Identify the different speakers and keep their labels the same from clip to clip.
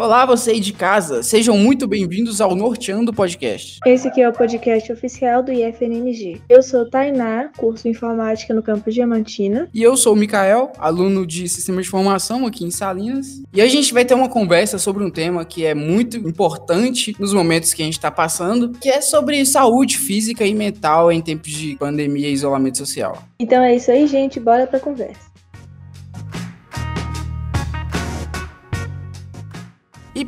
Speaker 1: Olá, você aí de casa, sejam muito bem-vindos ao Norteando Podcast.
Speaker 2: Esse aqui é o podcast oficial do IFNMG. Eu sou Tainá, curso Informática no campus Diamantina.
Speaker 1: E eu sou o Mikael, aluno de Sistema de Formação aqui em Salinas. E a gente vai ter uma conversa sobre um tema que é muito importante nos momentos que a gente está passando, que é sobre saúde física e mental em tempos de pandemia e isolamento social.
Speaker 2: Então é isso aí, gente, bora pra conversa.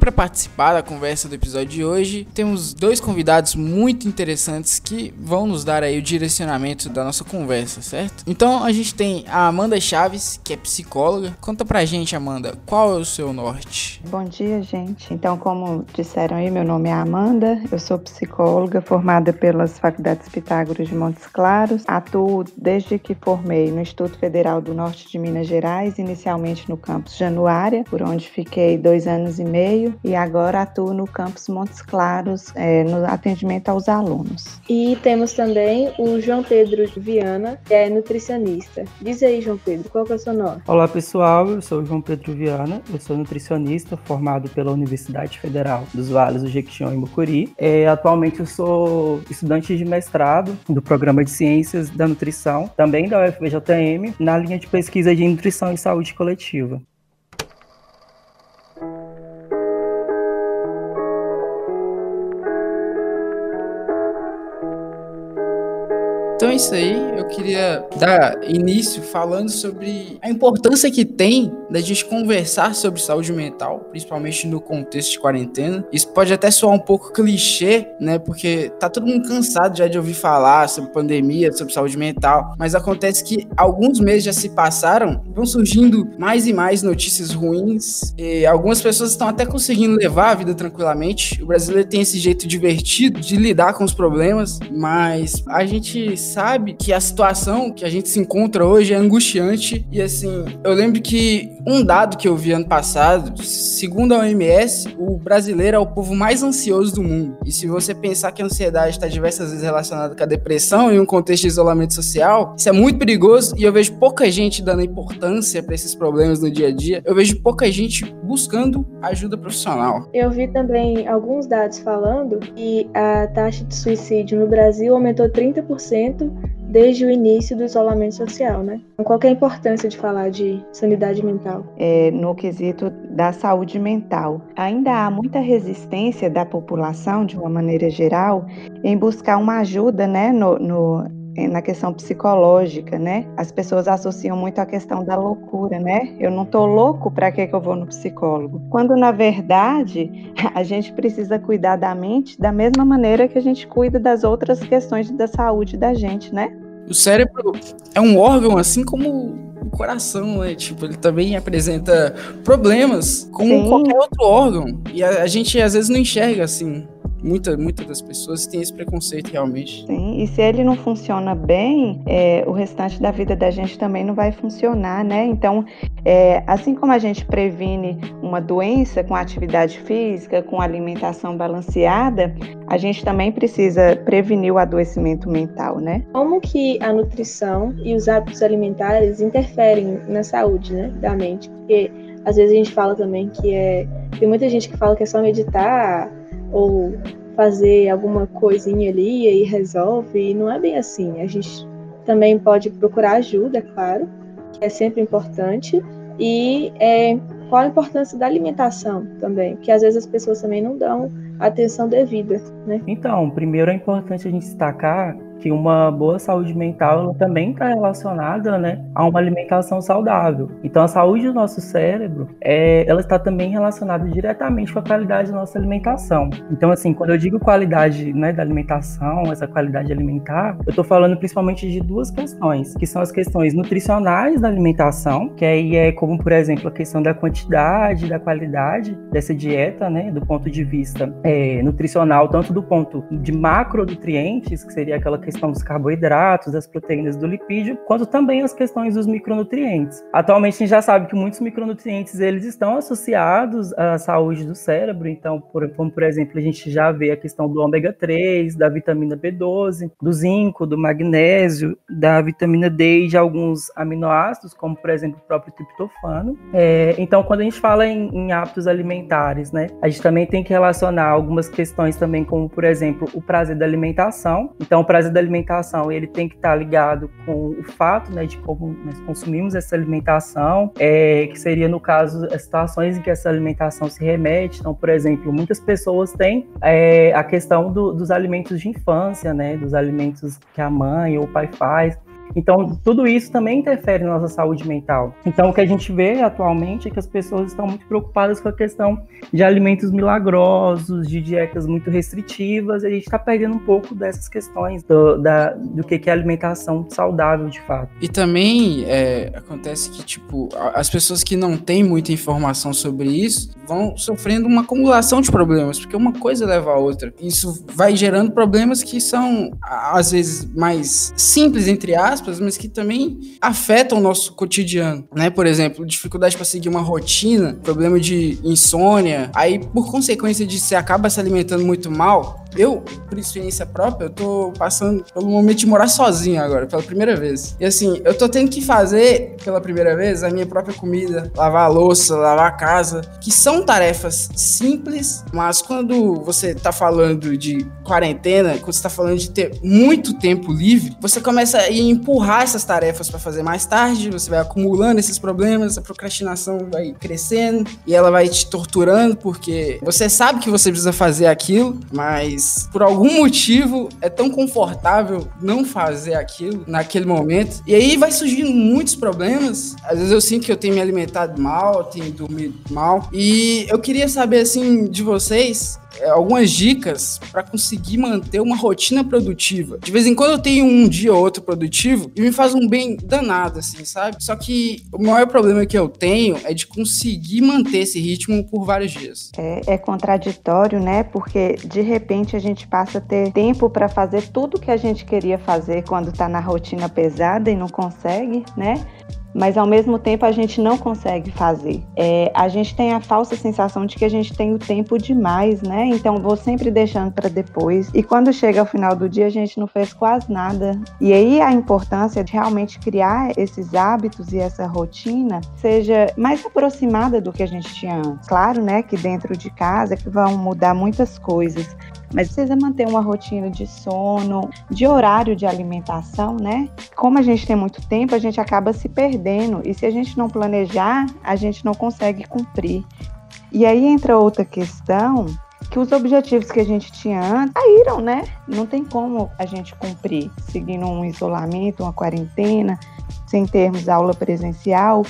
Speaker 1: Para participar da conversa do episódio de hoje, temos dois convidados muito interessantes que vão nos dar aí o direcionamento da nossa conversa, certo? Então a gente tem a Amanda Chaves, que é psicóloga. Conta pra gente, Amanda, qual é o seu norte?
Speaker 3: Bom dia, gente. Então, como disseram aí, meu nome é Amanda, eu sou psicóloga formada pelas Faculdades Pitágoras de Montes Claros. Atuo desde que formei no Instituto Federal do Norte de Minas Gerais, inicialmente no campus Januária, por onde fiquei dois anos e meio e agora atuo no campus Montes Claros, é, no atendimento aos alunos.
Speaker 2: E temos também o João Pedro Viana, que é nutricionista. Diz aí, João Pedro, qual que é o seu nome?
Speaker 4: Olá, pessoal. Eu sou o João Pedro Viana. Eu sou nutricionista formado pela Universidade Federal dos Vales do Jequitinhonha e Mucuri. É, atualmente eu sou estudante de mestrado do Programa de Ciências da Nutrição, também da UFVJM, na linha de pesquisa de nutrição e saúde coletiva.
Speaker 1: Então é isso aí. Eu queria dar início falando sobre a importância que tem da gente conversar sobre saúde mental, principalmente no contexto de quarentena. Isso pode até soar um pouco clichê, né? Porque tá todo mundo cansado já de ouvir falar sobre pandemia, sobre saúde mental. Mas acontece que alguns meses já se passaram, vão surgindo mais e mais notícias ruins. E algumas pessoas estão até conseguindo levar a vida tranquilamente. O brasileiro tem esse jeito divertido de lidar com os problemas, mas a gente sabe que a situação que a gente se encontra hoje é angustiante. E assim, eu lembro que um dado que eu vi ano passado, segundo a OMS, o brasileiro é o povo mais ansioso do mundo. E se você pensar que a ansiedade está diversas vezes relacionada com a depressão em um contexto de isolamento social, isso é muito perigoso e eu vejo pouca gente dando importância para esses problemas no dia a dia. Eu vejo pouca gente buscando ajuda profissional.
Speaker 2: Eu vi também alguns dados falando que a taxa de suicídio no Brasil aumentou 30% desde o início do isolamento social, né? Qual é a importância de falar de sanidade mental?
Speaker 3: É, no quesito da saúde mental, ainda há muita resistência da população, de uma maneira geral, em buscar uma ajuda, né, no, no na questão psicológica, né? As pessoas associam muito a questão da loucura, né? Eu não tô louco, para que que eu vou no psicólogo? Quando na verdade, a gente precisa cuidar da mente da mesma maneira que a gente cuida das outras questões da saúde da gente, né?
Speaker 1: O cérebro é um órgão assim como o coração, né? Tipo, ele também apresenta problemas como Sim. qualquer outro órgão. E a, a gente às vezes não enxerga assim muitas muita das pessoas têm esse preconceito realmente.
Speaker 3: Sim, e se ele não funciona bem, é, o restante da vida da gente também não vai funcionar, né? Então, é, assim como a gente previne uma doença com atividade física, com alimentação balanceada, a gente também precisa prevenir o adoecimento mental, né?
Speaker 2: Como que a nutrição e os hábitos alimentares interferem na saúde, né, da mente? Porque às vezes a gente fala também que é tem muita gente que fala que é só meditar ou fazer alguma coisinha ali e resolve, e não é bem assim. A gente também pode procurar ajuda, é claro, que é sempre importante, e é, qual a importância da alimentação também, que às vezes as pessoas também não dão atenção devida, né?
Speaker 4: Então, primeiro é importante a gente destacar que uma boa saúde mental também está relacionada né, a uma alimentação saudável. Então, a saúde do nosso cérebro, é, ela está também relacionada diretamente com a qualidade da nossa alimentação. Então, assim, quando eu digo qualidade né, da alimentação, essa qualidade alimentar, eu estou falando principalmente de duas questões, que são as questões nutricionais da alimentação, que aí é como, por exemplo, a questão da quantidade, da qualidade dessa dieta, né, do ponto de vista é, nutricional, tanto do ponto de macronutrientes, que seria aquela questão questão dos carboidratos, das proteínas do lipídio, quanto também as questões dos micronutrientes. Atualmente a gente já sabe que muitos micronutrientes eles estão associados à saúde do cérebro, então, por, como por exemplo, a gente já vê a questão do ômega 3, da vitamina B12, do zinco, do magnésio, da vitamina D e de alguns aminoácidos, como por exemplo o próprio triptofano. É, então, quando a gente fala em, em hábitos alimentares, né, a gente também tem que relacionar algumas questões também, como por exemplo o prazer da alimentação. Então, o prazer da alimentação ele tem que estar ligado com o fato né, de como nós consumimos essa alimentação, é, que seria no caso as situações em que essa alimentação se remete. Então, por exemplo, muitas pessoas têm é, a questão do, dos alimentos de infância, né, dos alimentos que a mãe ou o pai faz. Então, tudo isso também interfere na nossa saúde mental. Então, o que a gente vê atualmente é que as pessoas estão muito preocupadas com a questão de alimentos milagrosos, de dietas muito restritivas, e a gente está perdendo um pouco dessas questões do, da, do que é alimentação saudável, de fato.
Speaker 1: E também é, acontece que, tipo, as pessoas que não têm muita informação sobre isso vão sofrendo uma acumulação de problemas, porque uma coisa leva a outra. Isso vai gerando problemas que são, às vezes, mais simples, entre aspas, aspas, mas que também afetam o nosso cotidiano, né? Por exemplo, dificuldade para seguir uma rotina, problema de insônia, aí por consequência disso você acaba se alimentando muito mal, eu, por experiência própria, eu tô passando pelo momento de morar sozinho agora, pela primeira vez. E assim, eu tô tendo que fazer pela primeira vez a minha própria comida, lavar a louça, lavar a casa, que são tarefas simples, mas quando você tá falando de quarentena, quando você tá falando de ter muito tempo livre, você começa a empurrar essas tarefas para fazer mais tarde, você vai acumulando esses problemas, a procrastinação vai crescendo e ela vai te torturando porque você sabe que você precisa fazer aquilo, mas por algum motivo é tão confortável não fazer aquilo naquele momento. E aí vai surgindo muitos problemas. Às vezes eu sinto que eu tenho me alimentado mal, tenho dormido mal. E eu queria saber assim de vocês algumas dicas para conseguir manter uma rotina produtiva. De vez em quando eu tenho um dia ou outro produtivo e me faz um bem danado, assim, sabe? Só que o maior problema que eu tenho é de conseguir manter esse ritmo por vários dias.
Speaker 3: É, é contraditório, né? Porque de repente a gente passa a ter tempo para fazer tudo que a gente queria fazer quando está na rotina pesada e não consegue, né? Mas ao mesmo tempo a gente não consegue fazer. É, a gente tem a falsa sensação de que a gente tem o tempo demais, né? Então vou sempre deixando para depois. E quando chega ao final do dia a gente não fez quase nada. E aí a importância de realmente criar esses hábitos e essa rotina seja mais aproximada do que a gente tinha antes. Claro, né, que dentro de casa que vão mudar muitas coisas, mas precisa manter uma rotina de sono, de horário de alimentação, né? Como a gente tem muito tempo, a gente acaba se perdendo e se a gente não planejar, a gente não consegue cumprir. E aí entra outra questão que os objetivos que a gente tinha antes saíram, né? Não tem como a gente cumprir seguindo um isolamento, uma quarentena, sem termos aula presencial.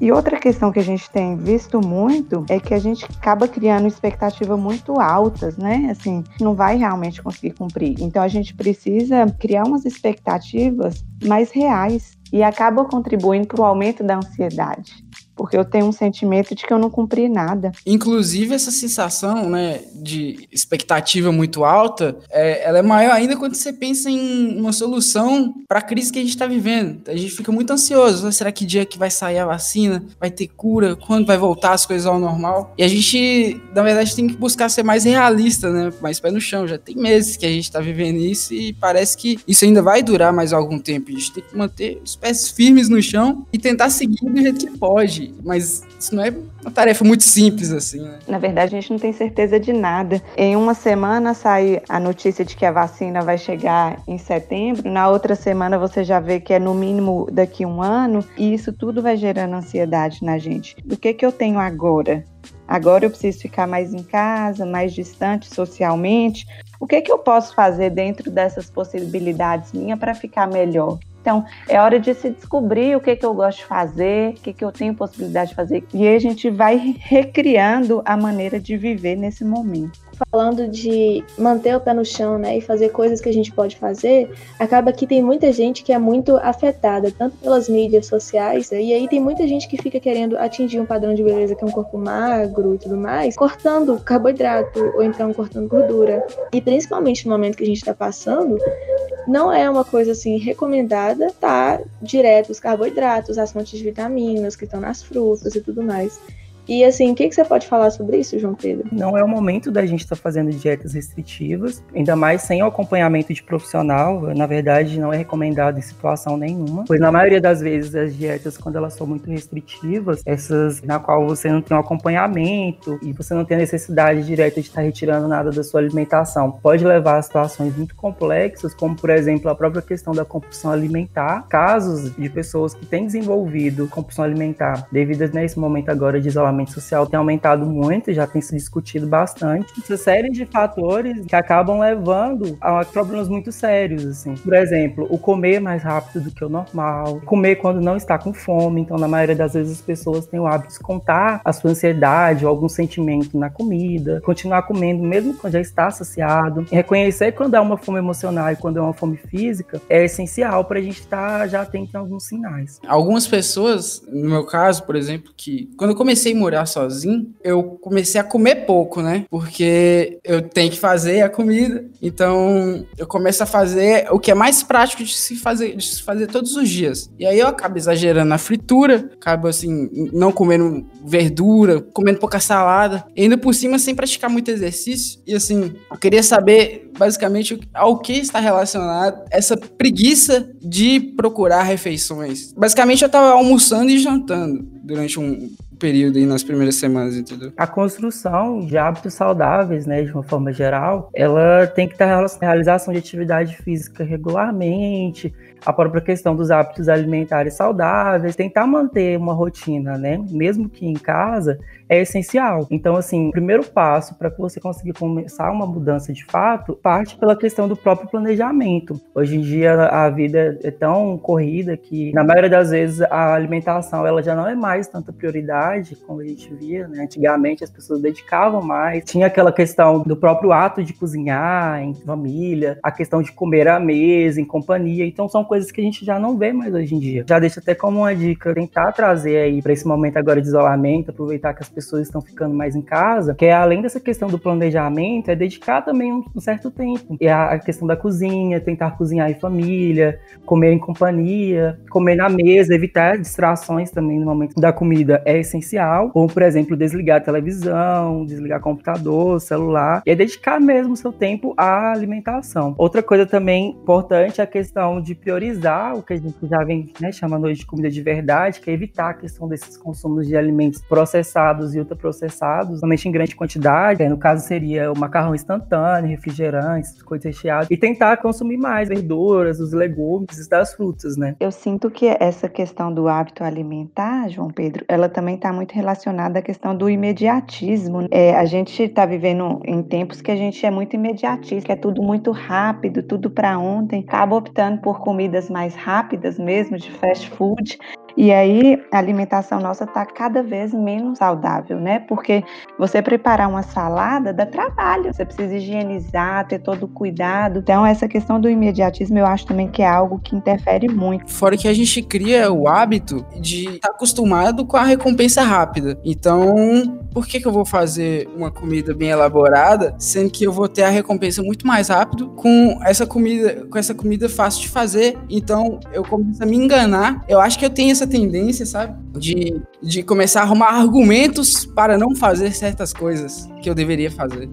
Speaker 3: E outra questão que a gente tem visto muito é que a gente acaba criando expectativas muito altas, né? Assim, não vai realmente conseguir cumprir. Então a gente precisa criar umas expectativas mais reais e acaba contribuindo para o aumento da ansiedade porque eu tenho um sentimento de que eu não cumpri nada.
Speaker 1: Inclusive, essa sensação né, de expectativa muito alta, é, ela é maior ainda quando você pensa em uma solução para a crise que a gente está vivendo. A gente fica muito ansioso. Será que dia que vai sair a vacina? Vai ter cura? Quando vai voltar as coisas ao normal? E a gente, na verdade, tem que buscar ser mais realista, né? Mais pé no chão. Já tem meses que a gente está vivendo isso e parece que isso ainda vai durar mais algum tempo. A gente tem que manter os pés firmes no chão e tentar seguir do jeito que pode mas isso não é uma tarefa muito simples assim, né?
Speaker 3: Na verdade, a gente não tem certeza de nada. Em uma semana sai a notícia de que a vacina vai chegar em setembro, na outra semana você já vê que é no mínimo daqui um ano, e isso tudo vai gerando ansiedade na gente. O que que eu tenho agora? Agora eu preciso ficar mais em casa, mais distante socialmente. O que que eu posso fazer dentro dessas possibilidades minhas para ficar melhor? Então, é hora de se descobrir o que, que eu gosto de fazer, o que, que eu tenho possibilidade de fazer. E aí a gente vai recriando a maneira de viver nesse momento
Speaker 2: falando de manter o pé no chão, né, e fazer coisas que a gente pode fazer, acaba que tem muita gente que é muito afetada, tanto pelas mídias sociais, e aí tem muita gente que fica querendo atingir um padrão de beleza que é um corpo magro e tudo mais, cortando carboidrato ou então cortando gordura. E principalmente no momento que a gente está passando, não é uma coisa assim recomendada tá direto os carboidratos, as fontes de vitaminas que estão nas frutas e tudo mais. E assim, o que, que você pode falar sobre isso, João Pedro?
Speaker 4: Não é o momento da gente estar tá fazendo dietas restritivas, ainda mais sem o acompanhamento de profissional. Na verdade, não é recomendado em situação nenhuma, pois na maioria das vezes as dietas, quando elas são muito restritivas, essas na qual você não tem um acompanhamento e você não tem a necessidade direta de estar retirando nada da sua alimentação, pode levar a situações muito complexas, como por exemplo a própria questão da compulsão alimentar. Casos de pessoas que têm desenvolvido compulsão alimentar devido nesse momento agora de isolamento isolamento social tem aumentado muito, já tem se discutido bastante. Essa série de fatores que acabam levando a problemas muito sérios, assim. Por exemplo, o comer mais rápido do que o normal, comer quando não está com fome. Então, na maioria das vezes, as pessoas têm o hábito de contar a sua ansiedade ou algum sentimento na comida, continuar comendo mesmo quando já está saciado. reconhecer quando há uma fome emocional e quando é uma fome física é essencial para a gente estar tá já atento a alguns sinais.
Speaker 1: Algumas pessoas, no meu caso, por exemplo, que quando eu comecei a morar sozinho, eu comecei a comer pouco, né? Porque eu tenho que fazer a comida. Então, eu começo a fazer o que é mais prático de se fazer, de se fazer todos os dias. E aí eu acabo exagerando na fritura, acabo assim, não comendo verdura, comendo pouca salada, e ainda por cima sem praticar muito exercício. E assim, eu queria saber basicamente ao que está relacionado essa preguiça de procurar refeições. Basicamente eu estava almoçando e jantando durante um período aí nas primeiras semanas, entendeu?
Speaker 4: A construção de hábitos saudáveis, né, de uma forma geral, ela tem que estar à realização de atividade física regularmente, a própria questão dos hábitos alimentares saudáveis, tentar manter uma rotina, né, mesmo que em casa, é essencial. Então, assim, o primeiro passo para que você consiga começar uma mudança de fato parte pela questão do próprio planejamento. Hoje em dia a vida é tão corrida que na maioria das vezes a alimentação ela já não é mais tanta prioridade como a gente via, né? Antigamente as pessoas dedicavam mais. Tinha aquela questão do próprio ato de cozinhar em família, a questão de comer à mesa, em companhia. Então são coisas que a gente já não vê mais hoje em dia. Já deixa até como uma dica tentar trazer aí para esse momento agora de isolamento, aproveitar que as pessoas estão ficando mais em casa, que é além dessa questão do planejamento, é dedicar também um, um certo tempo. E a, a questão da cozinha, tentar cozinhar em família, comer em companhia, comer na mesa, evitar distrações também no momento da comida é essencial. Como, por exemplo, desligar a televisão, desligar computador, celular, e é dedicar mesmo o seu tempo à alimentação. Outra coisa também importante é a questão de priorizar o que a gente já vem né, chamando hoje de comida de verdade, que é evitar a questão desses consumos de alimentos processados e ultraprocessados, somente em grande quantidade. No caso, seria o macarrão instantâneo, refrigerantes, coisas recheadas. E tentar consumir mais verduras, os legumes e das frutas, né?
Speaker 3: Eu sinto que essa questão do hábito alimentar, João Pedro, ela também está muito relacionada à questão do imediatismo. É, a gente está vivendo em tempos que a gente é muito imediatista, que é tudo muito rápido, tudo para ontem. Acaba optando por comidas mais rápidas mesmo, de fast food. E aí a alimentação nossa está cada vez menos saudável, né? Porque você preparar uma salada dá trabalho, você precisa higienizar, ter todo o cuidado. Então, essa questão do imediatismo eu acho também que é algo que interfere muito.
Speaker 1: Fora que a gente cria o hábito de estar tá acostumado com a recompensa rápida. Então, por que, que eu vou fazer uma comida bem elaborada, sendo que eu vou ter a recompensa muito mais rápido com essa comida, com essa comida fácil de fazer? Então, eu começo a me enganar. Eu acho que eu tenho essa essa tendência, sabe? De, de começar a arrumar argumentos para não fazer certas coisas que eu deveria fazer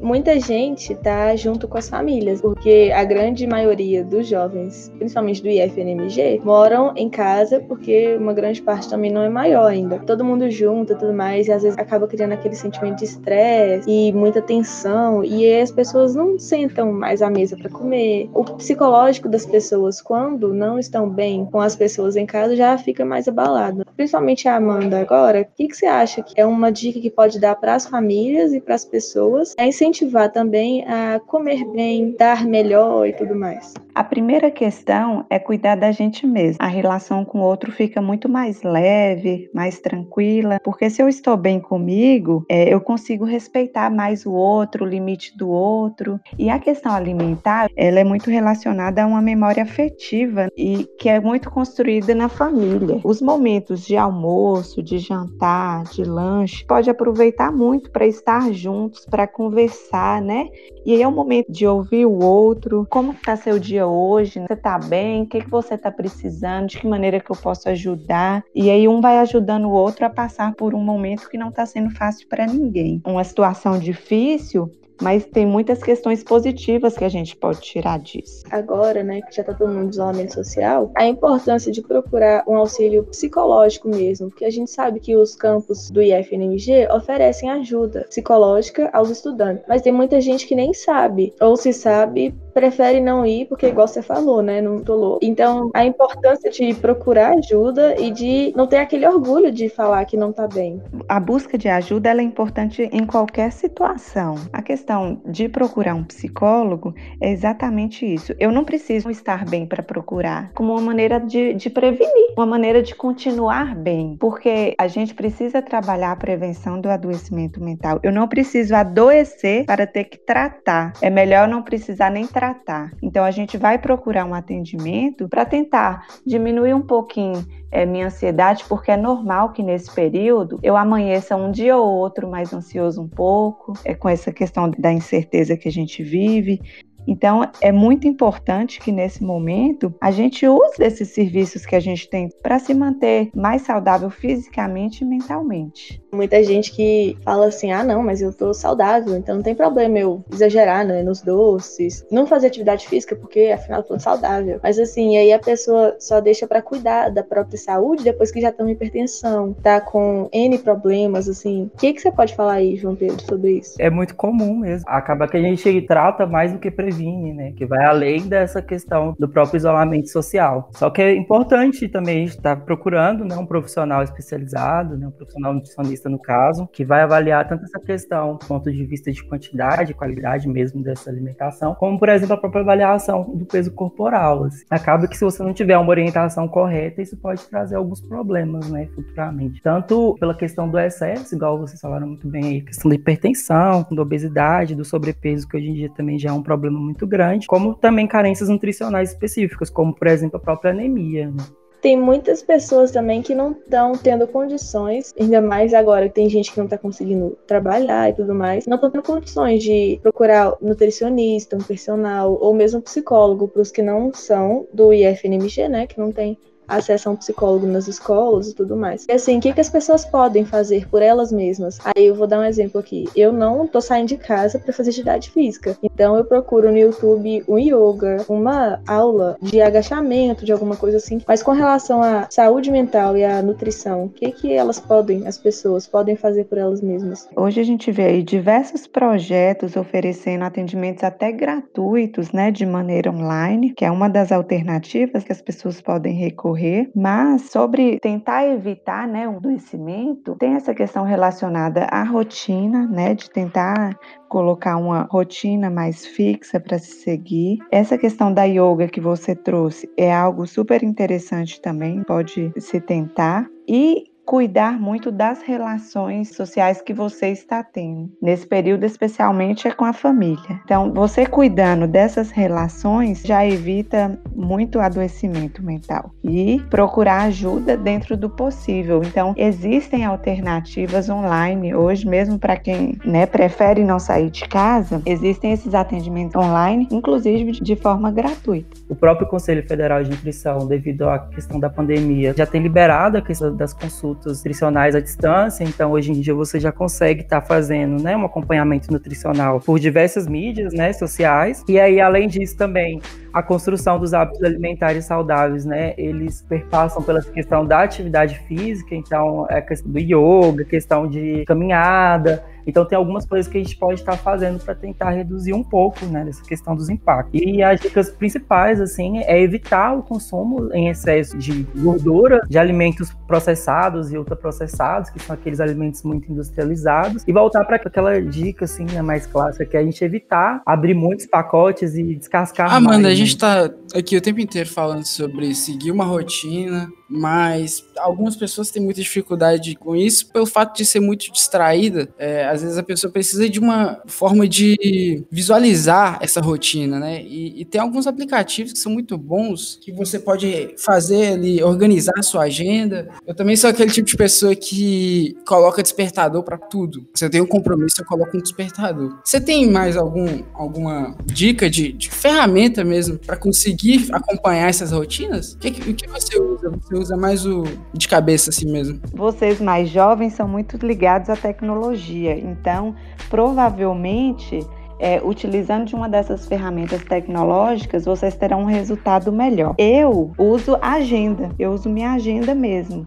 Speaker 2: muita gente está junto com as famílias, porque a grande maioria dos jovens, principalmente do IFNMG, moram em casa porque uma grande parte também não é maior ainda. Todo mundo junto, tudo mais, e às vezes acaba criando aquele sentimento de estresse e muita tensão, e as pessoas não sentam mais à mesa para comer. O psicológico das pessoas, quando não estão bem com as pessoas em casa, já fica mais abalado. Principalmente a Amanda agora, o que, que você acha que é uma dica que pode dar para as famílias e para as pessoas? É incentivar também a comer bem, dar melhor e tudo mais?
Speaker 3: A primeira questão é cuidar da gente mesmo. A relação com o outro fica muito mais leve, mais tranquila, porque se eu estou bem comigo, é, eu consigo respeitar mais o outro, o limite do outro. E a questão alimentar, ela é muito relacionada a uma memória afetiva e que é muito construída na família. Os momentos de almoço, de jantar, de lanche, pode aproveitar muito para estar juntos, para conversar conversar, né? E aí é o momento de ouvir o outro, como está seu dia hoje, você está bem, o que, que você está precisando, de que maneira que eu posso ajudar. E aí um vai ajudando o outro a passar por um momento que não está sendo fácil para ninguém. Uma situação difícil, mas tem muitas questões positivas que a gente pode tirar disso.
Speaker 2: Agora, né, que já está todo mundo em isolamento social, a importância de procurar um auxílio psicológico mesmo, porque a gente sabe que os campos do IFNMG oferecem ajuda psicológica aos estudantes, mas tem muita gente que nem sabe, ou se sabe, prefere não ir, porque igual você falou, né? Não tô louco. Então, a importância de procurar ajuda e de não ter aquele orgulho de falar que não tá bem.
Speaker 3: A busca de ajuda é importante em qualquer situação. A questão de procurar um psicólogo é exatamente isso. Eu não preciso estar bem para procurar, como uma maneira de, de prevenir, uma maneira de continuar bem, porque a gente precisa trabalhar a prevenção do adoecimento mental. Eu não preciso adoecer para ter que tratar. É melhor não precisar nem tratar tratar. Então a gente vai procurar um atendimento para tentar diminuir um pouquinho é, minha ansiedade, porque é normal que nesse período eu amanheça um dia ou outro mais ansioso um pouco, é com essa questão da incerteza que a gente vive. Então, é muito importante que nesse momento a gente use esses serviços que a gente tem para se manter mais saudável fisicamente e mentalmente.
Speaker 2: Muita gente que fala assim: ah, não, mas eu tô saudável, então não tem problema eu exagerar né, nos doces, não fazer atividade física, porque afinal eu tô saudável. Mas assim, aí a pessoa só deixa para cuidar da própria saúde depois que já tá com hipertensão, tá com N problemas, assim. O que, que você pode falar aí, João Pedro, sobre isso?
Speaker 4: É muito comum mesmo. Acaba que a gente trata mais do que previne, né? Que vai além dessa questão do próprio isolamento social. Só que é importante também estar procurando né, um profissional especializado, né, um profissional nutricionista no caso, que vai avaliar tanto essa questão do ponto de vista de quantidade, qualidade mesmo dessa alimentação, como, por exemplo, a própria avaliação do peso corporal. Assim. Acaba que se você não tiver uma orientação correta, isso pode trazer alguns problemas, né, futuramente. Tanto pela questão do excesso, igual vocês falaram muito bem aí, questão da hipertensão, da obesidade, do sobrepeso, que hoje em dia também já é um problema muito grande, como também carências nutricionais específicas, como, por exemplo, a própria anemia, né?
Speaker 2: tem muitas pessoas também que não estão tendo condições, ainda mais agora que tem gente que não está conseguindo trabalhar e tudo mais, não estão tendo condições de procurar nutricionista, um personal ou mesmo psicólogo para os que não são do IFNMG, né, que não tem acesso a um psicólogo nas escolas e tudo mais. E assim, o que, que as pessoas podem fazer por elas mesmas? Aí eu vou dar um exemplo aqui. Eu não tô saindo de casa para fazer atividade física. Então eu procuro no YouTube um yoga, uma aula de agachamento, de alguma coisa assim. Mas com relação à saúde mental e à nutrição, o que, que elas podem, as pessoas, podem fazer por elas mesmas?
Speaker 3: Hoje a gente vê aí diversos projetos oferecendo atendimentos até gratuitos, né, de maneira online, que é uma das alternativas que as pessoas podem recorrer mas sobre tentar evitar né, o adoecimento, tem essa questão relacionada à rotina, né, de tentar colocar uma rotina mais fixa para se seguir. Essa questão da yoga que você trouxe é algo super interessante também, pode se tentar. E cuidar muito das relações sociais que você está tendo. Nesse período, especialmente, é com a família. Então, você cuidando dessas relações já evita muito adoecimento mental. E procurar ajuda dentro do possível. Então, existem alternativas online hoje, mesmo para quem né, prefere não sair de casa, existem esses atendimentos online, inclusive de forma gratuita.
Speaker 4: O próprio Conselho Federal de Nutrição, devido à questão da pandemia, já tem liberado a questão das consultas nutricionais à distância, então hoje em dia você já consegue estar tá fazendo né, um acompanhamento nutricional por diversas mídias né, sociais. E aí, além disso, também a construção dos hábitos alimentares saudáveis, né? Eles perpassam pela questão da atividade física, então é questão do yoga, questão de caminhada. Então tem algumas coisas que a gente pode estar fazendo para tentar reduzir um pouco, né, dessa questão dos impactos. E as dicas principais, assim, é evitar o consumo em excesso de gordura, de alimentos processados e ultraprocessados, que são aqueles alimentos muito industrializados, e voltar para aquela dica, assim, né, mais clássica, que é a gente evitar abrir muitos pacotes e descascar
Speaker 1: Amanda, mais, a gente tá aqui o tempo inteiro falando sobre seguir uma rotina, mas algumas pessoas têm muita dificuldade com isso pelo fato de ser muito distraída. É, às vezes a pessoa precisa de uma forma de visualizar essa rotina, né? E, e, tem alguns aplicativos que são muito bons que você pode fazer ali, organizar a sua agenda. Eu também sou aquele tipo de pessoa que coloca despertador para tudo. Se eu tenho um compromisso, eu coloco um despertador. Você tem mais algum, alguma dica de, de ferramenta mesmo para conseguir acompanhar essas rotinas? O que, o que você usa? Você usa mais o de cabeça assim mesmo?
Speaker 3: Vocês mais jovens são muito ligados à tecnologia, então provavelmente é, utilizando de uma dessas ferramentas tecnológicas, vocês terão um resultado melhor. Eu uso agenda, eu uso minha agenda mesmo.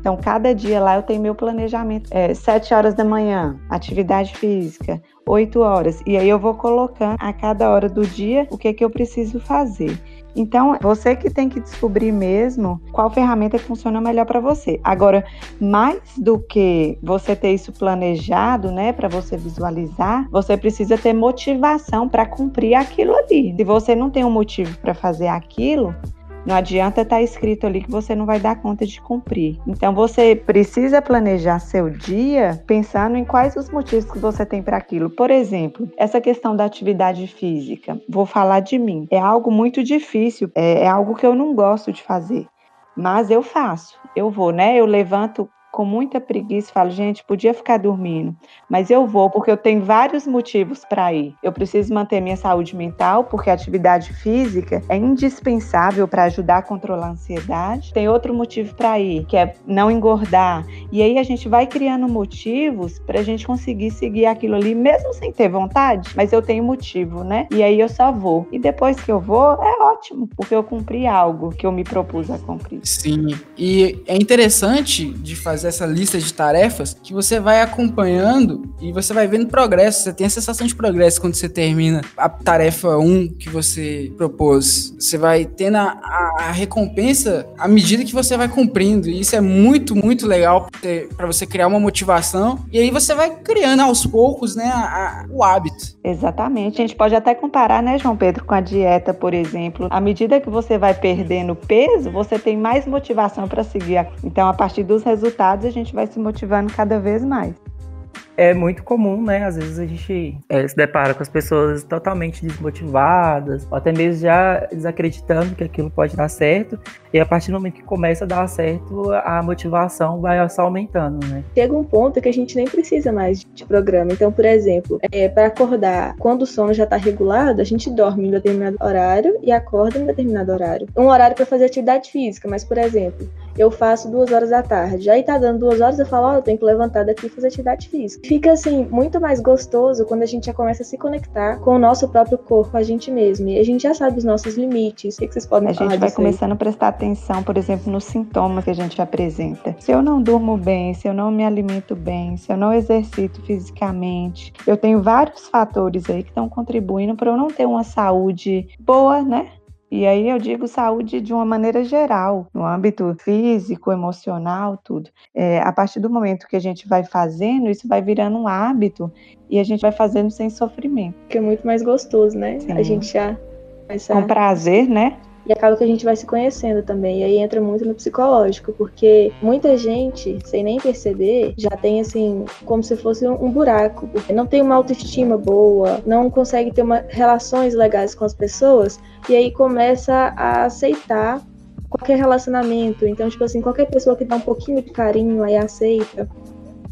Speaker 3: Então, cada dia lá eu tenho meu planejamento. É, 7 horas da manhã, atividade física. 8 horas. E aí eu vou colocando a cada hora do dia o que, é que eu preciso fazer. Então, você que tem que descobrir mesmo qual ferramenta funciona melhor para você. Agora, mais do que você ter isso planejado, né, para você visualizar, você precisa ter motivação para cumprir aquilo ali. Se você não tem um motivo para fazer aquilo, não adianta estar tá escrito ali que você não vai dar conta de cumprir. Então você precisa planejar seu dia pensando em quais os motivos que você tem para aquilo. Por exemplo, essa questão da atividade física. Vou falar de mim. É algo muito difícil, é, é algo que eu não gosto de fazer. Mas eu faço, eu vou, né? Eu levanto com muita preguiça, falo, gente, podia ficar dormindo, mas eu vou porque eu tenho vários motivos para ir. Eu preciso manter minha saúde mental, porque a atividade física é indispensável para ajudar a controlar a ansiedade. Tem outro motivo para ir, que é não engordar. E aí a gente vai criando motivos para a gente conseguir seguir aquilo ali, mesmo sem ter vontade, mas eu tenho motivo, né? E aí eu só vou. E depois que eu vou, é ótimo, porque eu cumpri algo que eu me propus a cumprir.
Speaker 1: Sim. E é interessante de fazer essa lista de tarefas que você vai acompanhando e você vai vendo progresso. Você tem a sensação de progresso quando você termina a tarefa 1 que você propôs. Você vai tendo a, a recompensa à medida que você vai cumprindo. E isso é muito, muito legal para você criar uma motivação. E aí você vai criando aos poucos né, a, a, o hábito.
Speaker 3: Exatamente. A gente pode até comparar, né, João Pedro, com a dieta, por exemplo. À medida que você vai perdendo peso, você tem mais motivação para seguir. Então, a partir dos resultados resultados, a gente vai se motivando cada vez mais
Speaker 4: é muito comum, né? Às vezes a gente é, se depara com as pessoas totalmente desmotivadas, ou até mesmo já desacreditando que aquilo pode dar certo. E a partir do momento que começa a dar certo, a motivação vai só aumentando, né?
Speaker 2: Chega um ponto que a gente nem precisa mais de programa. Então, por exemplo, é, para acordar, quando o sono já está regulado, a gente dorme em determinado horário e acorda em determinado horário. Um horário para fazer atividade física, mas, por exemplo, eu faço duas horas da tarde. Aí tá dando duas horas, eu falo, ó, oh, eu tenho que levantar daqui e fazer atividade física. Fica assim, muito mais gostoso quando a gente já começa a se conectar com o nosso próprio corpo, a gente mesmo. E a gente já sabe os nossos limites. O que vocês podem
Speaker 3: a
Speaker 2: falar
Speaker 3: A gente vai começando a prestar atenção, por exemplo, nos sintomas que a gente apresenta. Se eu não durmo bem, se eu não me alimento bem, se eu não exercito fisicamente, eu tenho vários fatores aí que estão contribuindo para eu não ter uma saúde boa, né? E aí eu digo saúde de uma maneira geral, no âmbito físico, emocional, tudo. É, a partir do momento que a gente vai fazendo, isso vai virando um hábito e a gente vai fazendo sem sofrimento.
Speaker 2: Que é muito mais gostoso, né?
Speaker 3: Sim.
Speaker 2: A gente já.
Speaker 3: Com prazer, né?
Speaker 2: E acaba que a gente vai se conhecendo também. E aí entra muito no psicológico, porque muita gente, sem nem perceber, já tem assim, como se fosse um buraco, porque não tem uma autoestima boa, não consegue ter uma, relações legais com as pessoas, e aí começa a aceitar qualquer relacionamento. Então, tipo assim, qualquer pessoa que dá um pouquinho de carinho aí aceita.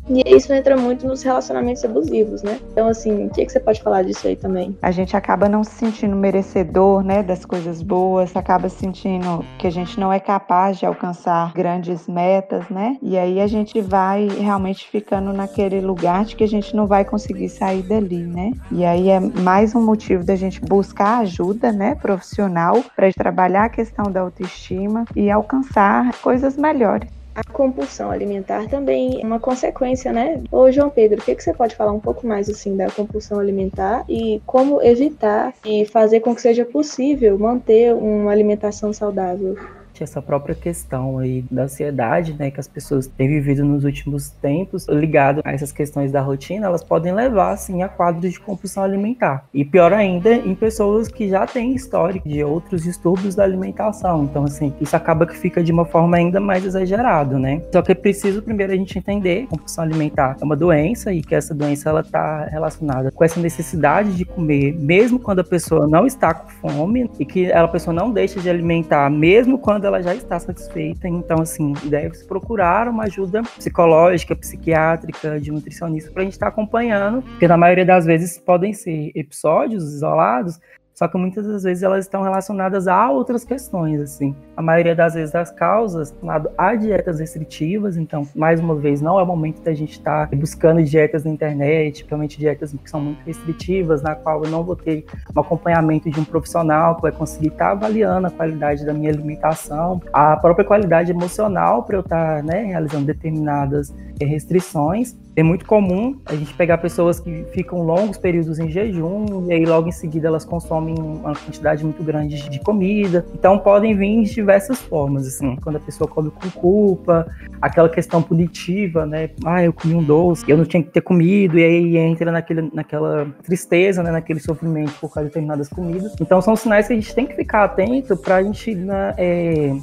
Speaker 2: E isso entra muito nos relacionamentos abusivos, né? Então, assim, o que, que você pode falar disso aí também?
Speaker 3: A gente acaba não se sentindo merecedor, né, das coisas boas, acaba sentindo que a gente não é capaz de alcançar grandes metas, né? E aí a gente vai realmente ficando naquele lugar de que a gente não vai conseguir sair dali, né? E aí é mais um motivo da gente buscar ajuda, né, profissional, para trabalhar a questão da autoestima e alcançar coisas melhores.
Speaker 2: A compulsão alimentar também é uma consequência, né? Ô, João Pedro, o que, que você pode falar um pouco mais, assim, da compulsão alimentar e como evitar e fazer com que seja possível manter uma alimentação saudável?
Speaker 4: Essa própria questão aí da ansiedade, né, que as pessoas têm vivido nos últimos tempos, ligado a essas questões da rotina, elas podem levar, assim, a quadros de compulsão alimentar. E pior ainda, em pessoas que já têm histórico de outros distúrbios da alimentação. Então, assim, isso acaba que fica de uma forma ainda mais exagerado, né? Só que é preciso primeiro a gente entender que compulsão alimentar é uma doença e que essa doença ela está relacionada com essa necessidade de comer, mesmo quando a pessoa não está com fome e que a pessoa não deixa de alimentar, mesmo quando ela já está satisfeita. Então, assim, deve-se procurar uma ajuda psicológica, psiquiátrica, de nutricionista para a gente estar tá acompanhando, porque na maioria das vezes podem ser episódios isolados só que muitas das vezes elas estão relacionadas a outras questões, assim. A maioria das vezes as causas, lado a dietas restritivas, então, mais uma vez, não é o momento da gente estar tá buscando dietas na internet, principalmente dietas que são muito restritivas, na qual eu não vou ter um acompanhamento de um profissional que vai conseguir estar tá avaliando a qualidade da minha alimentação, a própria qualidade emocional para eu estar, tá, né, realizando determinadas restrições. É muito comum a gente pegar pessoas que ficam longos períodos em jejum e aí logo em seguida elas consomem uma quantidade muito grande de comida. Então podem vir de diversas formas, assim, quando a pessoa come com culpa, aquela questão punitiva, né? Ah, eu comi um doce, eu não tinha que ter comido, e aí entra naquele, naquela tristeza, né? naquele sofrimento por causa de determinadas comidas. Então são sinais que a gente tem que ficar atento para a gente né, é,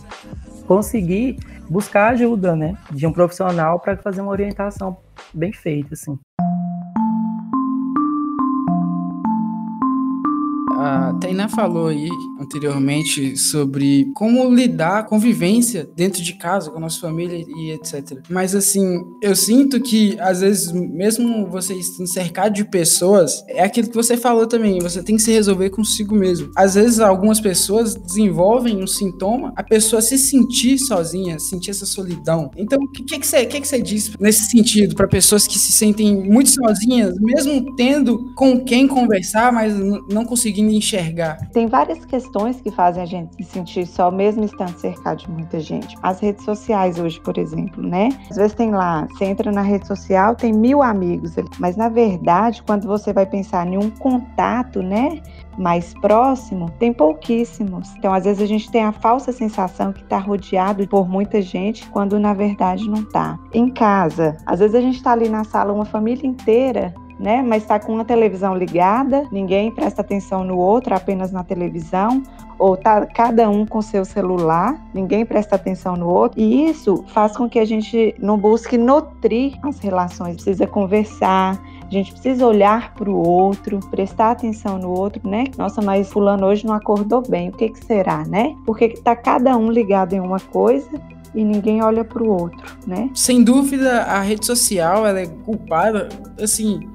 Speaker 4: conseguir buscar ajuda, né, de um profissional para fazer uma orientação bem feita, assim.
Speaker 1: A Tainá falou aí anteriormente sobre como lidar a convivência dentro de casa com a nossa família e etc. Mas assim, eu sinto que às vezes, mesmo você estando cercado de pessoas, é aquilo que você falou também, você tem que se resolver consigo mesmo. Às vezes, algumas pessoas desenvolvem um sintoma, a pessoa se sentir sozinha, sentir essa solidão. Então, o que, que, você, que, que você diz nesse sentido para pessoas que se sentem muito sozinhas, mesmo tendo com quem conversar, mas não conseguindo enxergar?
Speaker 3: Tem várias questões que fazem a gente se sentir só, mesmo estando cercado de muita gente. As redes sociais hoje, por exemplo, né? Às vezes tem lá, você entra na rede social, tem mil amigos, mas na verdade, quando você vai pensar em um contato, né? mais próximo, tem pouquíssimos. Então, às vezes, a gente tem a falsa sensação que está rodeado por muita gente, quando na verdade não está. Em casa, às vezes a gente está ali na sala, uma família inteira, né? Mas está com uma televisão ligada, ninguém presta atenção no outro, apenas na televisão, ou tá cada um com seu celular, ninguém presta atenção no outro. E isso faz com que a gente não busque nutrir as relações, precisa conversar, a gente precisa olhar para o outro, prestar atenção no outro, né? Nossa, mas fulano hoje não acordou bem, o que, que será, né? Porque está cada um ligado em uma coisa e ninguém olha para o outro, né?
Speaker 1: Sem dúvida, a rede social ela é culpada, assim,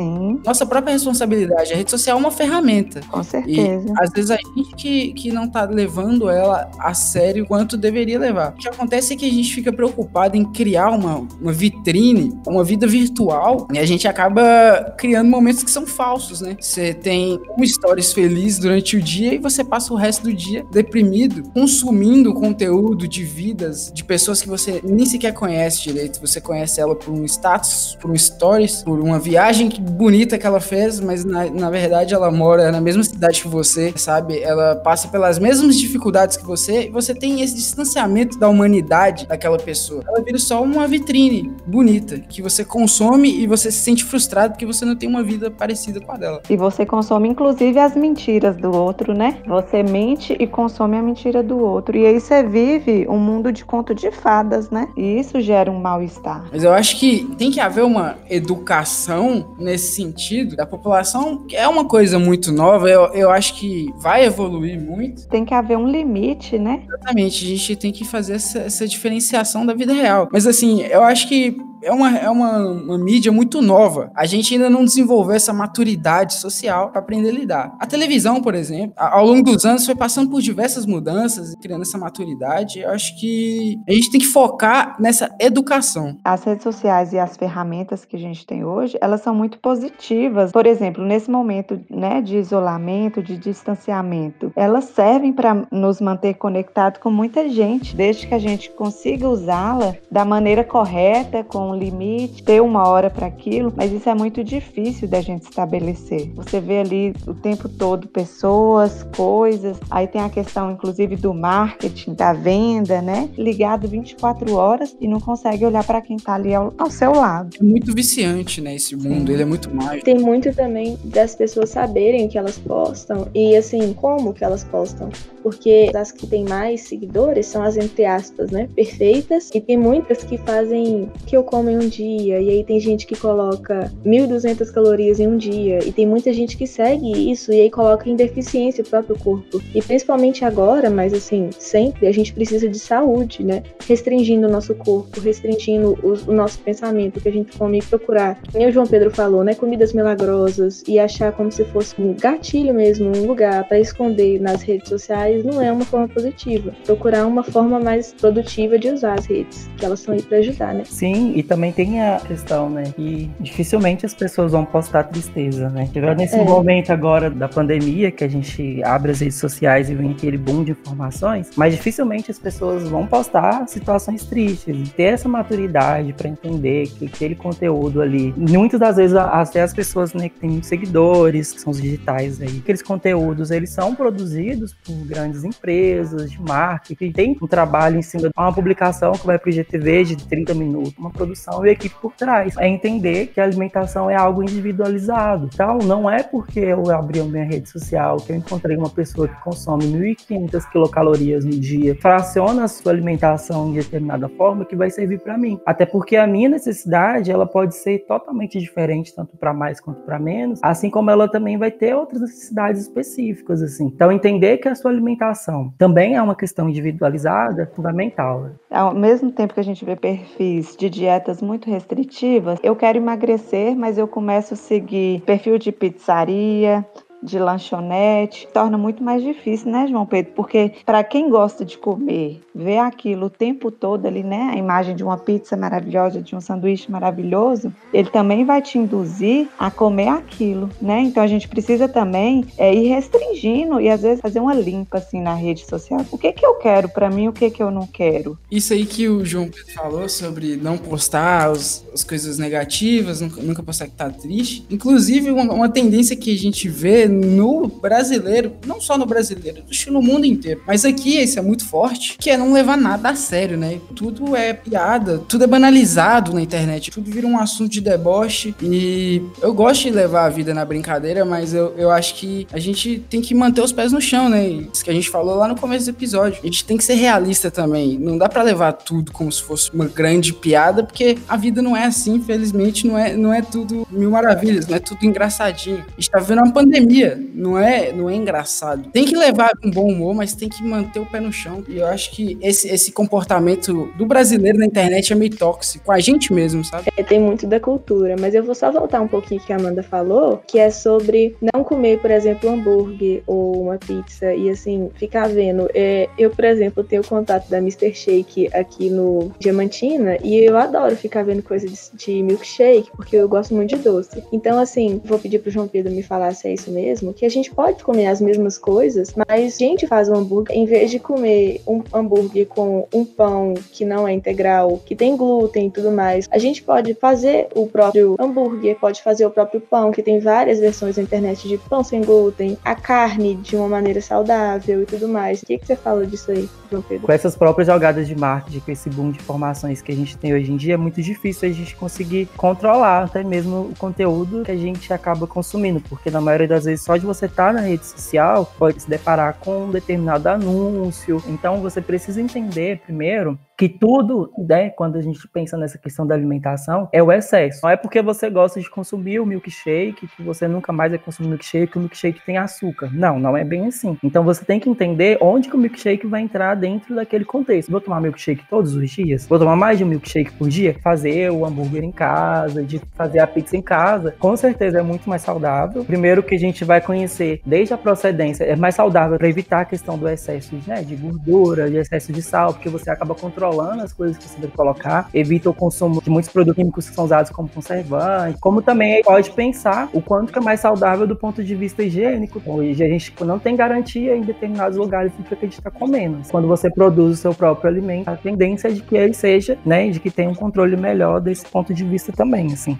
Speaker 3: Sim.
Speaker 1: Nossa própria responsabilidade. A rede social é uma ferramenta.
Speaker 3: Com certeza.
Speaker 1: E às vezes a gente que, que não tá levando ela a sério quanto deveria levar. O que acontece é que a gente fica preocupado em criar uma, uma vitrine, uma vida virtual, e a gente acaba criando momentos que são falsos, né? Você tem um stories feliz durante o dia e você passa o resto do dia deprimido, consumindo conteúdo de vidas de pessoas que você nem sequer conhece direito. Você conhece ela por um status, por um stories, por uma viagem que bonita que ela fez, mas na, na verdade ela mora na mesma cidade que você, sabe? Ela passa pelas mesmas dificuldades que você e você tem esse distanciamento da humanidade daquela pessoa. Ela vira só uma vitrine bonita que você consome e você se sente frustrado porque você não tem uma vida parecida com a dela.
Speaker 3: E você consome inclusive as mentiras do outro, né? Você mente e consome a mentira do outro. E aí você vive um mundo de conto de fadas, né? E isso gera um mal-estar.
Speaker 1: Mas eu acho que tem que haver uma educação nesse sentido, da população, é uma coisa muito nova, eu, eu acho que vai evoluir muito.
Speaker 3: Tem que haver um limite, né?
Speaker 1: Exatamente, a gente tem que fazer essa, essa diferenciação da vida real. Mas assim, eu acho que é uma, é uma, uma mídia muito nova. A gente ainda não desenvolveu essa maturidade social para aprender a lidar. A televisão, por exemplo, ao longo dos anos foi passando por diversas mudanças, criando essa maturidade. Eu acho que a gente tem que focar nessa educação.
Speaker 3: As redes sociais e as ferramentas que a gente tem hoje, elas são muito positivas. Por exemplo, nesse momento né, de isolamento, de distanciamento, elas servem para nos manter conectados com muita gente, desde que a gente consiga usá-la da maneira correta, com um limite, ter uma hora para aquilo, mas isso é muito difícil da gente estabelecer. Você vê ali o tempo todo pessoas, coisas, aí tem a questão inclusive do marketing, da venda, né? Ligado 24 horas e não consegue olhar para quem está ali ao, ao, seu lado.
Speaker 1: É muito viciante, né, esse mundo, Sim. ele é muito mágico.
Speaker 2: Tem muito também das pessoas saberem que elas postam e assim, como que elas postam, porque as que têm mais seguidores são as entre aspas, né, perfeitas, e tem muitas que fazem que eu como em um dia, e aí tem gente que coloca 1.200 calorias em um dia, e tem muita gente que segue isso e aí coloca em deficiência o próprio corpo. E principalmente agora, mas assim, sempre a gente precisa de saúde, né? Restringindo o nosso corpo, restringindo o, o nosso pensamento, que a gente come e procurar, como o João Pedro falou, né, comidas milagrosas e achar como se fosse um gatilho mesmo, um lugar para esconder nas redes sociais, não é uma forma positiva. Procurar uma forma mais produtiva de usar as redes, que elas estão aí para ajudar, né?
Speaker 4: Sim, e também tem a questão, né, que dificilmente as pessoas vão postar tristeza, né? Tiver nesse é. momento agora da pandemia, que a gente abre as redes sociais e vem aquele boom de informações, mas dificilmente as pessoas vão postar situações tristes. Ter essa maturidade para entender que aquele conteúdo ali, muitas das vezes até as pessoas né, que têm muitos seguidores, que são os digitais aí, aqueles conteúdos, eles são produzidos por grandes empresas de marketing, que tem um trabalho em cima de uma publicação que vai para o IGTV de 30 minutos, uma produção e equipe por trás. É entender que a alimentação é algo individualizado. Então, não é porque eu abri a minha rede social que eu encontrei uma pessoa que consome 1.500 quilocalorias no dia, fraciona a sua alimentação de determinada forma que vai servir para mim. Até porque a minha necessidade, ela pode ser totalmente diferente, tanto para mais quanto para menos, assim como ela também vai ter outras necessidades específicas, assim. Então, entender que a sua alimentação também é uma questão individualizada é fundamental. Né?
Speaker 3: Ao mesmo tempo que a gente vê perfis de dietas muito restritivas, eu quero emagrecer, mas eu começo a seguir perfil de pizzaria, de lanchonete, torna muito mais difícil, né, João Pedro? Porque para quem gosta de comer, ver aquilo o tempo todo ali, né, a imagem de uma pizza maravilhosa, de um sanduíche maravilhoso, ele também vai te induzir a comer aquilo, né? Então a gente precisa também é, ir restringindo e às vezes fazer uma limpa assim na rede social. O que que eu quero para mim, o que que eu não quero?
Speaker 1: Isso aí que o João Pedro falou sobre não postar os, as coisas negativas, nunca, nunca postar que tá triste. Inclusive uma, uma tendência que a gente vê no brasileiro, não só no brasileiro, no mundo inteiro. Mas aqui esse é muito forte, que é não levar nada a sério, né? Tudo é piada, tudo é banalizado na internet, tudo vira um assunto de deboche. E eu gosto de levar a vida na brincadeira, mas eu, eu acho que a gente tem que manter os pés no chão, né? Isso que a gente falou lá no começo do episódio. A gente tem que ser realista também. Não dá para levar tudo como se fosse uma grande piada, porque a vida não é assim, infelizmente, não é, não é tudo mil maravilhas, não é tudo engraçadinho. A gente tá vivendo uma pandemia não é, não é engraçado. Tem que levar com bom humor, mas tem que manter o pé no chão. E eu acho que esse, esse comportamento do brasileiro na internet é meio tóxico, com a gente mesmo, sabe?
Speaker 2: É, tem muito da cultura, mas eu vou só voltar um pouquinho que a Amanda falou, que é sobre não comer, por exemplo, um hambúrguer ou uma pizza e assim, ficar vendo. É, eu, por exemplo, tenho contato da Mr. Shake aqui no Diamantina e eu adoro ficar vendo coisa de, de milkshake, porque eu gosto muito de doce. Então, assim, vou pedir pro João Pedro me falar se é isso mesmo mesmo, que a gente pode comer as mesmas coisas, mas a gente faz um hambúrguer, em vez de comer um hambúrguer com um pão que não é integral, que tem glúten e tudo mais, a gente pode fazer o próprio hambúrguer, pode fazer o próprio pão, que tem várias versões na internet de pão sem glúten, a carne de uma maneira saudável e tudo mais. O que, que você fala disso aí, João Pedro?
Speaker 4: Com essas próprias jogadas de marketing, com esse boom de informações que a gente tem hoje em dia, é muito difícil a gente conseguir controlar até mesmo o conteúdo que a gente acaba consumindo, porque na maioria das vezes só de você estar tá na rede social pode se deparar com um determinado anúncio. Então você precisa entender primeiro que tudo, né, quando a gente pensa nessa questão da alimentação, é o excesso. Não é porque você gosta de consumir o milkshake que você nunca mais vai consumir milkshake, o milkshake tem açúcar. Não, não é bem assim. Então você tem que entender onde que o milkshake vai entrar dentro daquele contexto. Vou tomar milkshake todos os dias? Vou tomar mais de um milkshake por dia? Fazer o hambúrguer em casa, de fazer a pizza em casa, com certeza é muito mais saudável. Primeiro que a gente vai conhecer desde a procedência, é mais saudável para evitar a questão do excesso né, de gordura, de excesso de sal, porque você acaba controlando controlando as coisas que você deve colocar, evita o consumo de muitos produtos químicos que são usados como conservantes, como também pode pensar o quanto é mais saudável do ponto de vista higiênico. Hoje a gente não tem garantia em determinados lugares do que a gente está comendo. Quando você produz o seu próprio alimento, a tendência é de que ele seja, né, de que tenha um controle melhor desse ponto de vista também, assim.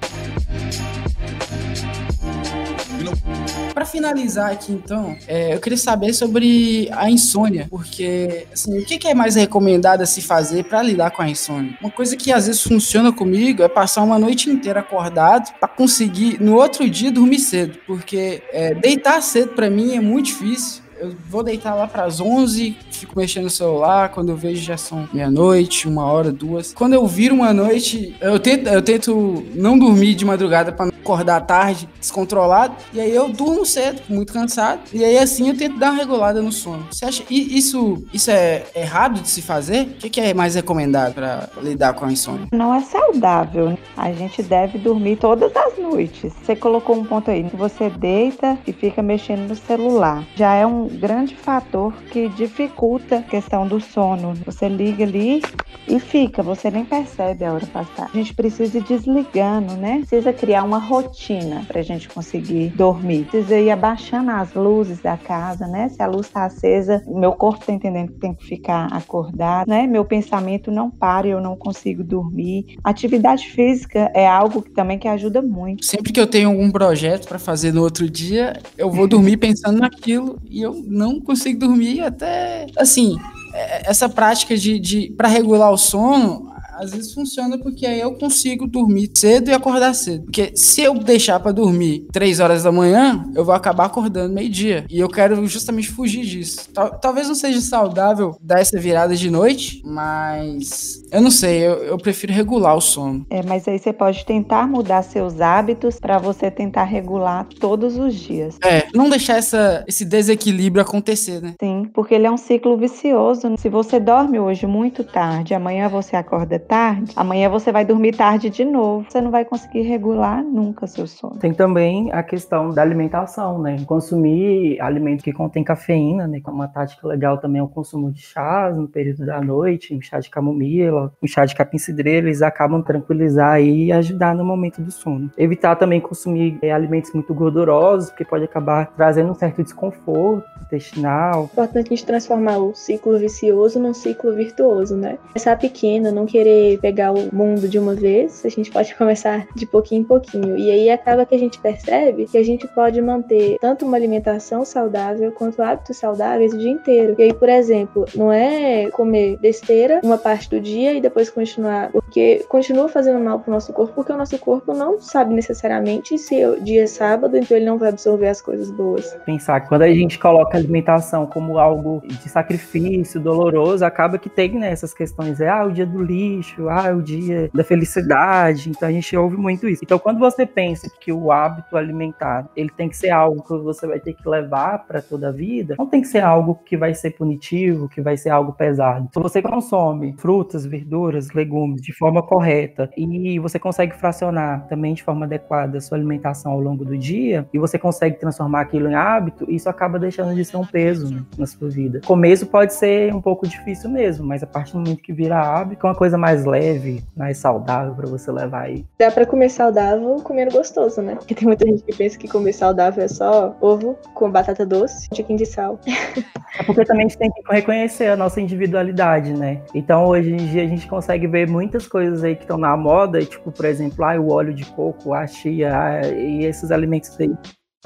Speaker 1: Para finalizar aqui, então, é, eu queria saber sobre a insônia, porque assim, o que, que é mais recomendado a se fazer para lidar com a insônia? Uma coisa que às vezes funciona comigo é passar uma noite inteira acordado para conseguir no outro dia dormir cedo, porque é, deitar cedo para mim é muito difícil eu vou deitar lá para as 11, fico mexendo no celular, quando eu vejo já são meia-noite, uma hora, duas. Quando eu viro uma noite, eu tento, eu tento não dormir de madrugada para acordar tarde, descontrolado, e aí eu durmo cedo, muito cansado, e aí assim eu tento dar uma regulada no sono. Você acha isso, isso é errado de se fazer? O que, que é mais recomendado para lidar com a insônia?
Speaker 3: Não é saudável. A gente deve dormir todas as noites. Você colocou um ponto aí, você deita e fica mexendo no celular. Já é um grande fator que dificulta a questão do sono. Você liga ali e fica, você nem percebe a hora passar. A gente precisa ir desligando, né? Precisa criar uma rotina para a gente conseguir dormir. Precisa ir abaixando as luzes da casa, né? Se a luz está acesa, meu corpo está entendendo que tem que ficar acordado, né? Meu pensamento não para e eu não consigo dormir. Atividade física é algo que também que ajuda muito.
Speaker 1: Sempre que eu tenho algum projeto para fazer no outro dia, eu vou dormir pensando naquilo e eu não consigo dormir até assim. É, essa prática de, de para regular o sono, às vezes funciona porque aí eu consigo dormir cedo e acordar cedo. Porque se eu deixar para dormir 3 horas da manhã, eu vou acabar acordando meio-dia. E eu quero justamente fugir disso. Tal, talvez não seja saudável dar essa virada de noite, mas eu não sei, eu, eu prefiro regular o sono.
Speaker 3: É, mas aí você pode tentar mudar seus hábitos para você tentar regular todos os dias.
Speaker 1: É, não deixar essa, esse desequilíbrio acontecer, né?
Speaker 3: Sim, porque ele é um ciclo vicioso. Se você dorme hoje muito tarde, amanhã você acorda tarde, amanhã você vai dormir tarde de novo. Você não vai conseguir regular nunca seu sono.
Speaker 4: Tem também a questão da alimentação, né? Consumir alimento que contém cafeína, né? Uma tática legal também é o consumo de chás no período da noite, um chá de camomila, um chá de capim cidreira, eles acabam tranquilizar e ajudar no momento do sono. Evitar também consumir é, alimentos muito gordurosos, porque pode acabar trazendo um certo desconforto intestinal.
Speaker 2: Importante a gente transformar o ciclo vicioso num ciclo virtuoso, né? Começar pequeno, não querer pegar o mundo de uma vez, a gente pode começar de pouquinho em pouquinho. E aí acaba que a gente percebe que a gente pode manter tanto uma alimentação saudável quanto hábitos saudáveis o dia inteiro. E aí, por exemplo, não é comer besteira uma parte do dia e depois continuar, porque continua fazendo mal pro nosso corpo, porque o nosso corpo não sabe necessariamente se o dia é sábado, então ele não vai absorver as coisas boas.
Speaker 4: Pensar que quando a gente coloca a alimentação como algo de sacrifício, doloroso, acaba que tem né, essas questões, é ah, o dia do lixo, lixo, ah, é o dia da felicidade. Então a gente ouve muito isso. Então quando você pensa que o hábito alimentar, ele tem que ser algo que você vai ter que levar para toda a vida, não tem que ser algo que vai ser punitivo, que vai ser algo pesado. Se você consome frutas, verduras, legumes de forma correta e você consegue fracionar também de forma adequada a sua alimentação ao longo do dia e você consegue transformar aquilo em hábito, isso acaba deixando de ser um peso né, na sua vida. O começo pode ser um pouco difícil mesmo, mas a partir do momento que vira hábito, é uma coisa mais leve, mais saudável para você levar aí.
Speaker 2: Dá para comer saudável comendo gostoso, né? Porque tem muita gente que pensa que comer saudável é só ovo com batata doce, tiquinho de sal.
Speaker 4: É porque também a gente tem que reconhecer a nossa individualidade, né? Então hoje em dia a gente consegue ver muitas coisas aí que estão na moda, tipo, por exemplo, ah, o óleo de coco, a chia, ah, e esses alimentos aí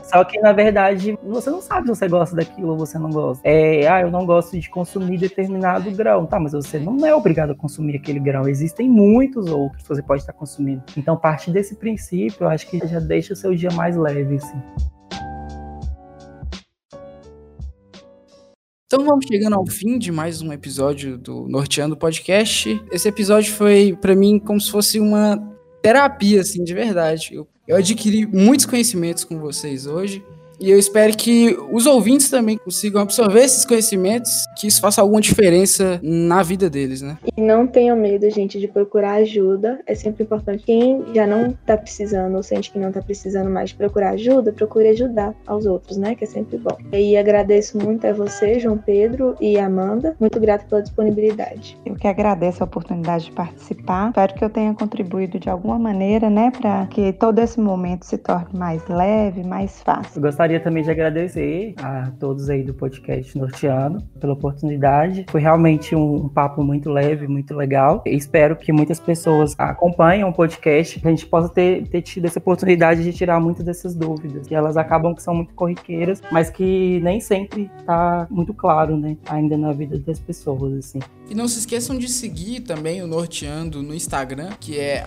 Speaker 4: só que, na verdade, você não sabe se você gosta daquilo ou você não gosta. É, ah, eu não gosto de consumir determinado grão. Tá, mas você não é obrigado a consumir aquele grão. Existem muitos outros que você pode estar consumindo. Então, partir desse princípio, eu acho que já deixa o seu dia mais leve, assim.
Speaker 1: Então vamos chegando ao fim de mais um episódio do Norteando Podcast. Esse episódio foi para mim como se fosse uma terapia, assim, de verdade. Eu eu adquiri muitos conhecimentos com vocês hoje. E eu espero que os ouvintes também consigam absorver esses conhecimentos, que isso faça alguma diferença na vida deles, né?
Speaker 2: E não tenham medo, gente, de procurar ajuda. É sempre importante. Quem já não tá precisando ou sente que não tá precisando mais de procurar ajuda, procure ajudar aos outros, né? Que é sempre bom. E agradeço muito a você, João Pedro e Amanda. Muito grata pela disponibilidade.
Speaker 3: Eu que agradeço a oportunidade de participar. Espero que eu tenha contribuído de alguma maneira, né, para que todo esse momento se torne mais leve, mais fácil.
Speaker 4: Eu gostaria também de agradecer a todos aí do podcast Norteano pela oportunidade. Foi realmente um, papo muito leve, muito legal. espero que muitas pessoas acompanhem o podcast, que a gente possa ter, ter tido essa oportunidade de tirar muitas dessas dúvidas, que elas acabam que são muito corriqueiras, mas que nem sempre está muito claro, né, ainda na vida das pessoas, assim.
Speaker 1: E não se esqueçam de seguir também o Norteando no Instagram, que é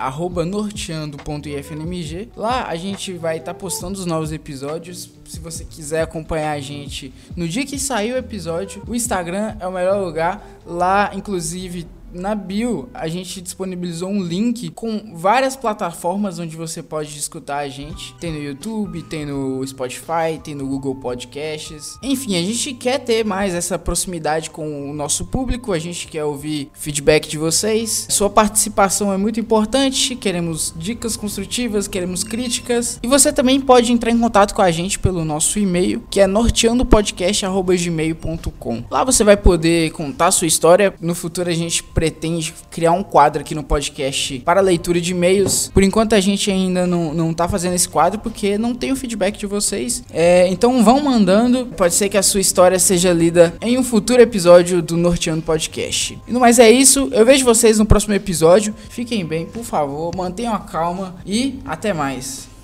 Speaker 1: norteando.ifnmg. Lá a gente vai estar tá postando os novos episódios. Se você quiser acompanhar a gente no dia que sair o episódio, o Instagram é o melhor lugar. Lá, inclusive, na bio, a gente disponibilizou um link com várias plataformas onde você pode escutar a gente. Tem no YouTube, tem no Spotify, tem no Google Podcasts. Enfim, a gente quer ter mais essa proximidade com o nosso público, a gente quer ouvir feedback de vocês. Sua participação é muito importante, queremos dicas construtivas, queremos críticas. E você também pode entrar em contato com a gente pelo nosso e-mail, que é norteandopodcast.gmail.com. Lá você vai poder contar sua história. No futuro a gente pretende criar um quadro aqui no podcast para leitura de e-mails. Por enquanto a gente ainda não, não tá fazendo esse quadro porque não tem o feedback de vocês. É, então vão mandando. Pode ser que a sua história seja lida em um futuro episódio do Norteando Podcast. E mais é isso. Eu vejo vocês no próximo episódio. Fiquem bem, por favor. Mantenham a calma e até mais.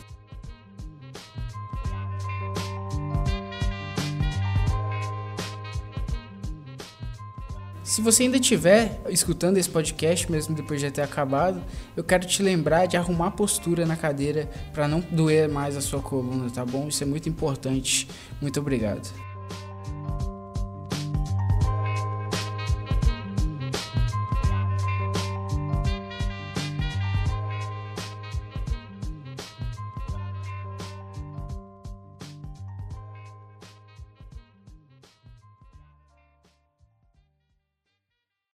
Speaker 1: Se você ainda estiver escutando esse podcast, mesmo depois de ter acabado, eu quero te lembrar de arrumar a postura na cadeira para não doer mais a sua coluna, tá bom? Isso é muito importante. Muito obrigado.